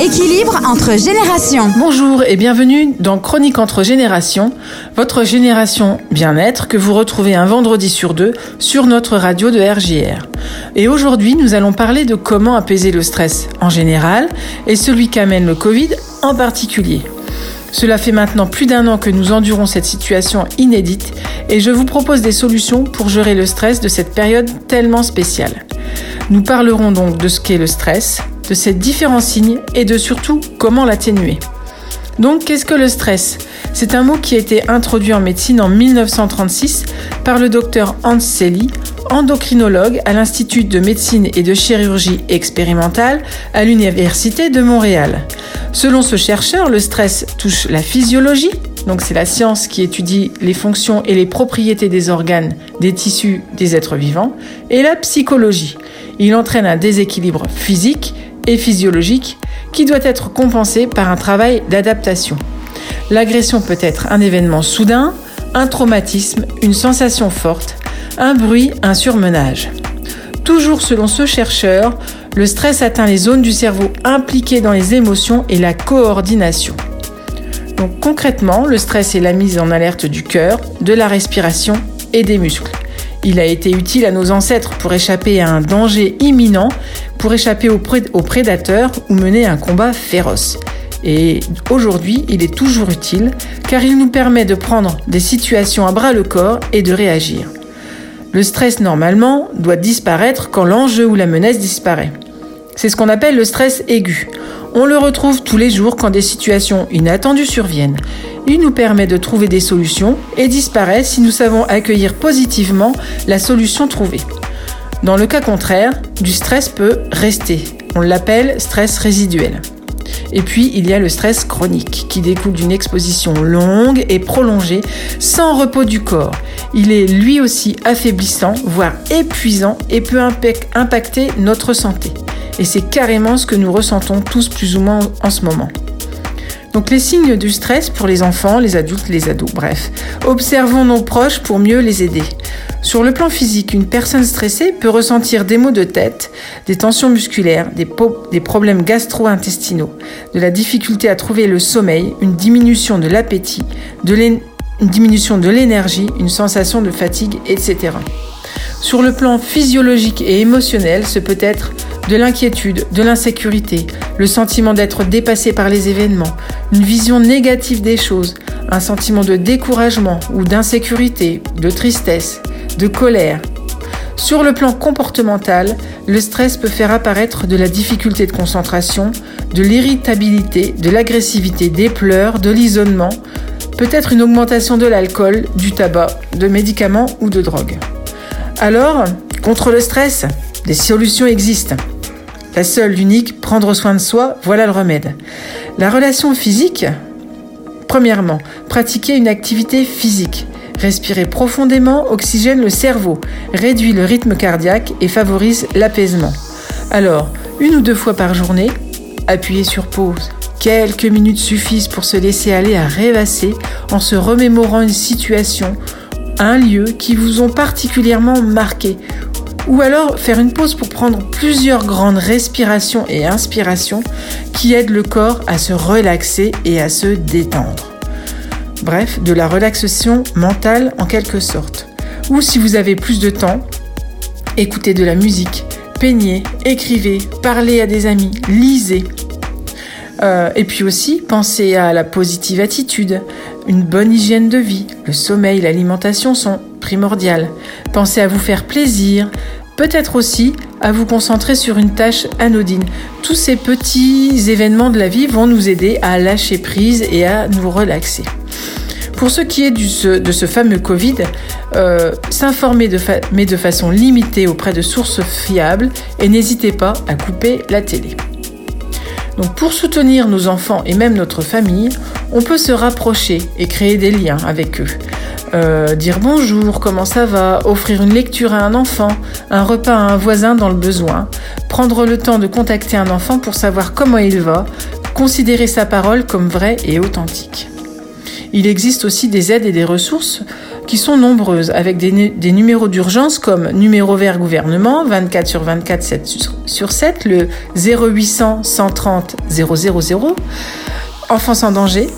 Équilibre entre générations. Bonjour et bienvenue dans Chronique entre générations, votre génération bien-être que vous retrouvez un vendredi sur deux sur notre radio de RJR. Et aujourd'hui, nous allons parler de comment apaiser le stress en général et celui qu'amène le Covid en particulier. Cela fait maintenant plus d'un an que nous endurons cette situation inédite et je vous propose des solutions pour gérer le stress de cette période tellement spéciale. Nous parlerons donc de ce qu'est le stress, de ses différents signes et de surtout comment l'atténuer. Donc qu'est-ce que le stress? C'est un mot qui a été introduit en médecine en 1936 par le docteur Hans Selye, endocrinologue à l'Institut de médecine et de chirurgie expérimentale à l'Université de Montréal. Selon ce chercheur, le stress touche la physiologie, donc c'est la science qui étudie les fonctions et les propriétés des organes, des tissus, des êtres vivants, et la psychologie. Il entraîne un déséquilibre physique et physiologique qui doit être compensé par un travail d'adaptation. L'agression peut être un événement soudain, un traumatisme, une sensation forte, un bruit, un surmenage. Toujours selon ce chercheur, le stress atteint les zones du cerveau impliquées dans les émotions et la coordination. Donc concrètement, le stress est la mise en alerte du cœur, de la respiration et des muscles. Il a été utile à nos ancêtres pour échapper à un danger imminent, pour échapper aux, prédateurs ou mener un combat féroce. Et aujourd'hui, il est toujours utile car il nous permet de prendre des situations à bras le corps et de réagir. Le stress, normalement, doit disparaître quand l'enjeu ou la menace disparaît. C'est ce qu'on appelle le stress aigu. On le retrouve tous les jours quand des situations inattendues surviennent. Il nous permet de trouver des solutions et disparaît si nous savons accueillir positivement la solution trouvée. Dans le cas contraire, du stress peut rester. On l'appelle stress résiduel. Et puis, il y a le stress chronique, qui découle d'une exposition longue et prolongée, sans repos du corps. Il est lui aussi affaiblissant, voire épuisant, et peut impacter notre santé. Et c'est carrément ce que nous ressentons tous plus ou moins en ce moment. Donc les signes du stress pour les enfants, les adultes, les ados, bref. Observons nos proches pour mieux les aider. Sur le plan physique, une personne stressée peut ressentir des maux de tête, des tensions musculaires, des, problèmes gastro-intestinaux, de la difficulté à trouver le sommeil, une diminution de l'appétit, une diminution de l'énergie, une sensation de fatigue, etc. Sur le plan physiologique et émotionnel, ce peut être de l'inquiétude, de l'insécurité, le sentiment d'être dépassé par les événements, une vision négative des choses, un sentiment de découragement ou d'insécurité, de tristesse, de colère. Sur le plan comportemental, le stress peut faire apparaître de la difficulté de concentration, de l'irritabilité, de l'agressivité, des pleurs, de l'isolement, peut-être une augmentation de l'alcool, du tabac, de médicaments ou de drogue. Alors, contre le stress, des solutions existent. La seule, l'unique, prendre soin de soi, voilà le remède. La relation physique, premièrement, pratiquer une activité physique. Respirer profondément oxygène le cerveau, réduit le rythme cardiaque et favorise l'apaisement. Alors, une ou deux fois par journée, appuyez sur pause. Quelques minutes suffisent pour se laisser aller à rêvasser en se remémorant une situation, un lieu qui vous ont particulièrement marqué ou alors faire une pause pour prendre plusieurs grandes respirations et inspirations qui aident le corps à se relaxer et à se détendre. Bref, de la relaxation mentale en quelque sorte. Ou si vous avez plus de temps, écoutez de la musique, peignez, écrivez, parlez à des amis, lisez. Euh, et puis aussi, pensez à la positive attitude, une bonne hygiène de vie, le sommeil, l'alimentation sont primordiales. Pensez à vous faire plaisir, peut-être aussi à vous concentrer sur une tâche anodine. Tous ces petits événements de la vie vont nous aider à lâcher prise et à nous relaxer. Pour ce qui est de ce fameux Covid, euh, s'informer mais de façon limitée auprès de sources fiables et n'hésitez pas à couper la télé. Donc pour soutenir nos enfants et même notre famille, on peut se rapprocher et créer des liens avec eux. Euh, dire bonjour, comment ça va, offrir une lecture à un enfant, un repas à un voisin dans le besoin, prendre le temps de contacter un enfant pour savoir comment il va, considérer sa parole comme vraie et authentique. Il existe aussi des aides et des ressources qui sont nombreuses, avec des, des numéros d'urgence comme numéro vert gouvernement 24 sur 24, 7 sur 7, le 0800 130 000, enfants en danger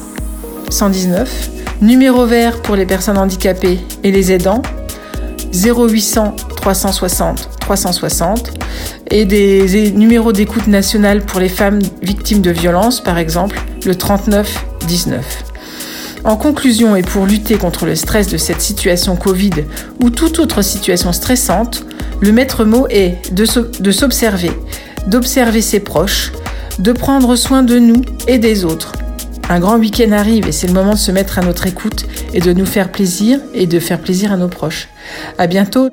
119, numéro vert pour les personnes handicapées et les aidants 0800 360 360 et des numéros d'écoute nationale pour les femmes victimes de violences, par exemple le 39 19. En conclusion, et pour lutter contre le stress de cette situation Covid ou toute autre situation stressante, le maître mot est de s'observer, d'observer ses proches, de prendre soin de nous et des autres. Un grand week-end arrive et c'est le moment de se mettre à notre écoute et de nous faire plaisir et de faire plaisir à nos proches. À bientôt!